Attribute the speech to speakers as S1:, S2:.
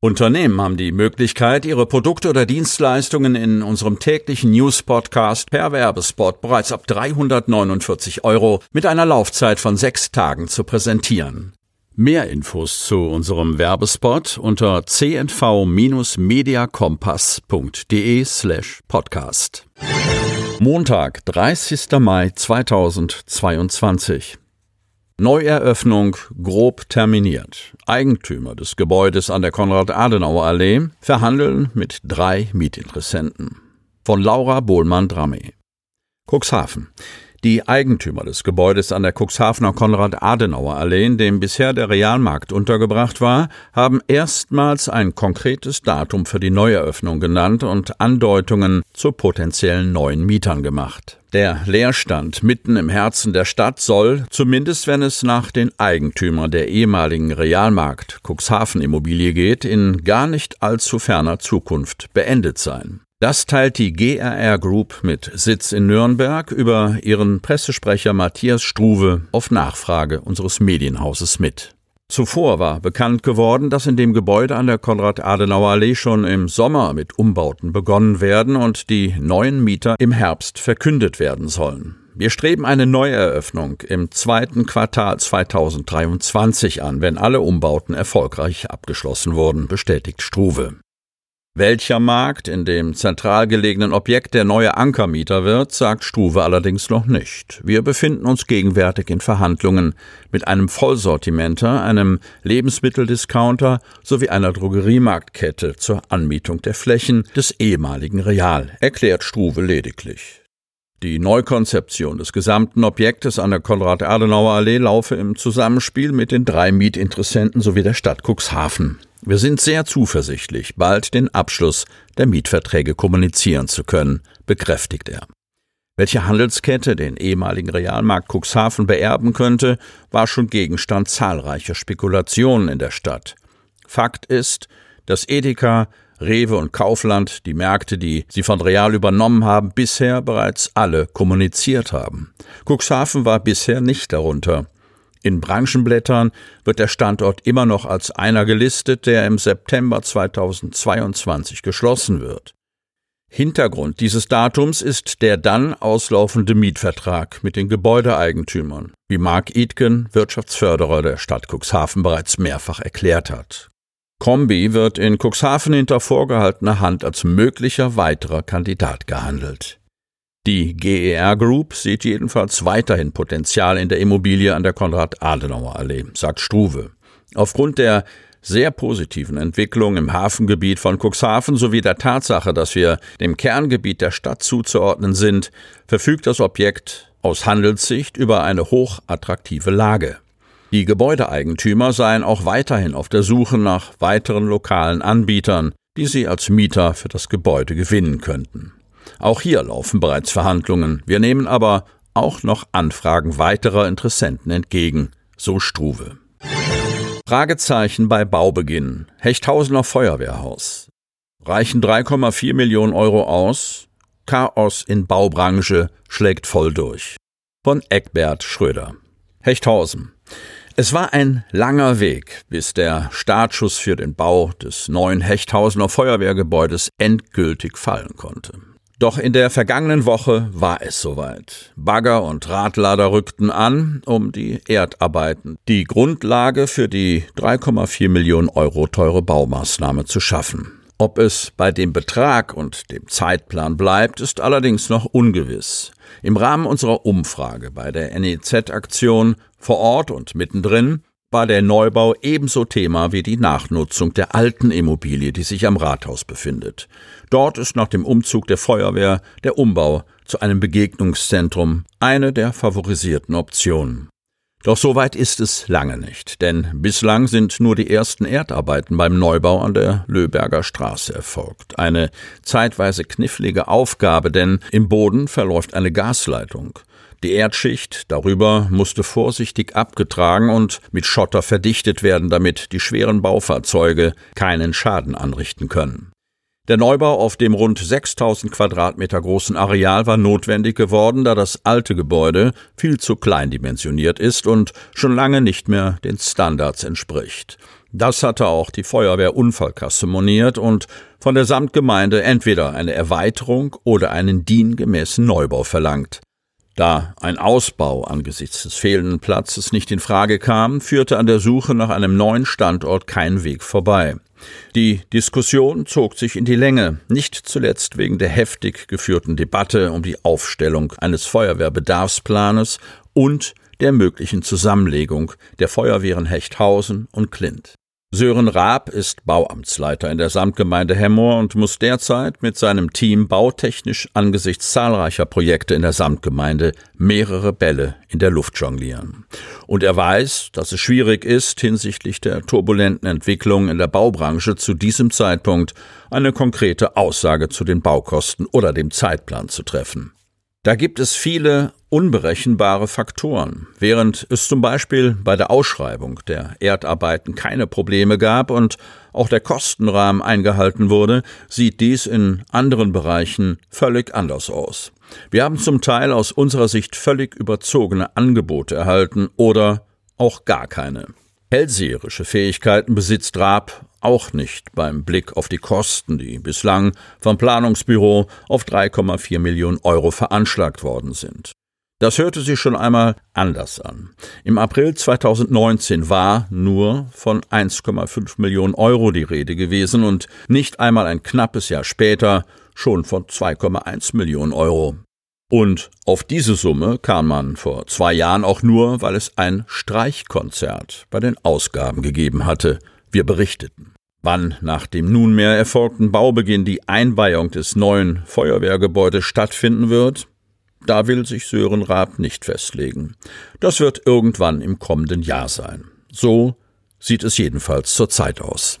S1: Unternehmen haben die Möglichkeit, ihre Produkte oder Dienstleistungen in unserem täglichen News-Podcast per Werbespot bereits ab 349 Euro mit einer Laufzeit von sechs Tagen zu präsentieren. Mehr Infos zu unserem Werbespot unter cnv-mediacompass.de slash podcast. Montag, 30. Mai 2022. Neueröffnung grob terminiert. Eigentümer des Gebäudes an der Konrad-Adenauer-Allee verhandeln mit drei Mietinteressenten. Von Laura Bohlmann-Dramme. Cuxhaven. Die Eigentümer des Gebäudes an der Cuxhavener Konrad-Adenauer-Allee, in dem bisher der Realmarkt untergebracht war, haben erstmals ein konkretes Datum für die Neueröffnung genannt und Andeutungen zu potenziellen neuen Mietern gemacht. Der Leerstand mitten im Herzen der Stadt soll, zumindest wenn es nach den Eigentümern der ehemaligen Realmarkt Cuxhaven Immobilie geht, in gar nicht allzu ferner Zukunft beendet sein. Das teilt die GRR Group mit Sitz in Nürnberg über ihren Pressesprecher Matthias Struve auf Nachfrage unseres Medienhauses mit. Zuvor war bekannt geworden, dass in dem Gebäude an der Konrad-Adenauer-Allee schon im Sommer mit Umbauten begonnen werden und die neuen Mieter im Herbst verkündet werden sollen. Wir streben eine Neueröffnung im zweiten Quartal 2023 an, wenn alle Umbauten erfolgreich abgeschlossen wurden, bestätigt Struve. Welcher Markt in dem zentral gelegenen Objekt der neue Ankermieter wird, sagt Struve allerdings noch nicht. Wir befinden uns gegenwärtig in Verhandlungen mit einem Vollsortimenter, einem Lebensmitteldiscounter sowie einer Drogeriemarktkette zur Anmietung der Flächen des ehemaligen Real, erklärt Struve lediglich. Die Neukonzeption des gesamten Objektes an der Konrad-Adenauer-Allee laufe im Zusammenspiel mit den drei Mietinteressenten sowie der Stadt Cuxhaven. Wir sind sehr zuversichtlich, bald den Abschluss der Mietverträge kommunizieren zu können, bekräftigt er. Welche Handelskette den ehemaligen Realmarkt Cuxhaven beerben könnte, war schon Gegenstand zahlreicher Spekulationen in der Stadt. Fakt ist, dass Edeka, Rewe und Kaufland, die Märkte, die sie von Real übernommen haben, bisher bereits alle kommuniziert haben. Cuxhaven war bisher nicht darunter. In Branchenblättern wird der Standort immer noch als einer gelistet, der im September 2022 geschlossen wird. Hintergrund dieses Datums ist der dann auslaufende Mietvertrag mit den Gebäudeeigentümern, wie Mark Idken, Wirtschaftsförderer der Stadt Cuxhaven, bereits mehrfach erklärt hat. Kombi wird in Cuxhaven hinter vorgehaltener Hand als möglicher weiterer Kandidat gehandelt. Die GER Group sieht jedenfalls weiterhin Potenzial in der Immobilie an der Konrad-Adenauer-Allee, sagt Struve. Aufgrund der sehr positiven Entwicklung im Hafengebiet von Cuxhaven sowie der Tatsache, dass wir dem Kerngebiet der Stadt zuzuordnen sind, verfügt das Objekt aus Handelssicht über eine hochattraktive Lage. Die Gebäudeeigentümer seien auch weiterhin auf der Suche nach weiteren lokalen Anbietern, die sie als Mieter für das Gebäude gewinnen könnten. Auch hier laufen bereits Verhandlungen. Wir nehmen aber auch noch Anfragen weiterer Interessenten entgegen, so Struve. Fragezeichen bei Baubeginn. Hechthausener Feuerwehrhaus. Reichen 3,4 Millionen Euro aus? Chaos in Baubranche schlägt voll durch. Von Eckbert Schröder. Hechthausen. Es war ein langer Weg, bis der Startschuss für den Bau des neuen Hechthausener Feuerwehrgebäudes endgültig fallen konnte. Doch in der vergangenen Woche war es soweit. Bagger und Radlader rückten an, um die Erdarbeiten, die Grundlage für die 3,4 Millionen Euro teure Baumaßnahme zu schaffen. Ob es bei dem Betrag und dem Zeitplan bleibt, ist allerdings noch ungewiss. Im Rahmen unserer Umfrage bei der NEZ-Aktion vor Ort und mittendrin war der Neubau ebenso Thema wie die Nachnutzung der alten Immobilie, die sich am Rathaus befindet. Dort ist nach dem Umzug der Feuerwehr der Umbau zu einem Begegnungszentrum eine der favorisierten Optionen. Doch so weit ist es lange nicht, denn bislang sind nur die ersten Erdarbeiten beim Neubau an der Löberger Straße erfolgt. Eine zeitweise knifflige Aufgabe, denn im Boden verläuft eine Gasleitung. Die Erdschicht darüber musste vorsichtig abgetragen und mit Schotter verdichtet werden, damit die schweren Baufahrzeuge keinen Schaden anrichten können. Der Neubau auf dem rund 6000 Quadratmeter großen Areal war notwendig geworden, da das alte Gebäude viel zu klein dimensioniert ist und schon lange nicht mehr den Standards entspricht. Das hatte auch die Feuerwehrunfallkasse moniert und von der Samtgemeinde entweder eine Erweiterung oder einen diengemäßen Neubau verlangt. Da ein Ausbau angesichts des fehlenden Platzes nicht in Frage kam, führte an der Suche nach einem neuen Standort kein Weg vorbei. Die Diskussion zog sich in die Länge, nicht zuletzt wegen der heftig geführten Debatte um die Aufstellung eines Feuerwehrbedarfsplanes und der möglichen Zusammenlegung der Feuerwehren Hechthausen und Klint. Sören Raab ist Bauamtsleiter in der Samtgemeinde Hemmoor und muss derzeit mit seinem Team bautechnisch angesichts zahlreicher Projekte in der Samtgemeinde mehrere Bälle in der Luft jonglieren. Und er weiß, dass es schwierig ist, hinsichtlich der turbulenten Entwicklung in der Baubranche zu diesem Zeitpunkt eine konkrete Aussage zu den Baukosten oder dem Zeitplan zu treffen. Da gibt es viele unberechenbare Faktoren. Während es zum Beispiel bei der Ausschreibung der Erdarbeiten keine Probleme gab und auch der Kostenrahmen eingehalten wurde, sieht dies in anderen Bereichen völlig anders aus. Wir haben zum Teil aus unserer Sicht völlig überzogene Angebote erhalten oder auch gar keine. Hellseherische Fähigkeiten besitzt Raab auch nicht beim Blick auf die Kosten, die bislang vom Planungsbüro auf 3,4 Millionen Euro veranschlagt worden sind. Das hörte sich schon einmal anders an. Im April 2019 war nur von 1,5 Millionen Euro die Rede gewesen und nicht einmal ein knappes Jahr später schon von 2,1 Millionen Euro. Und auf diese Summe kam man vor zwei Jahren auch nur, weil es ein Streichkonzert bei den Ausgaben gegeben hatte. Wir berichteten. Wann nach dem nunmehr erfolgten Baubeginn die Einweihung des neuen Feuerwehrgebäudes stattfinden wird, da will sich Sören Raab nicht festlegen. Das wird irgendwann im kommenden Jahr sein. So sieht es jedenfalls zurzeit aus.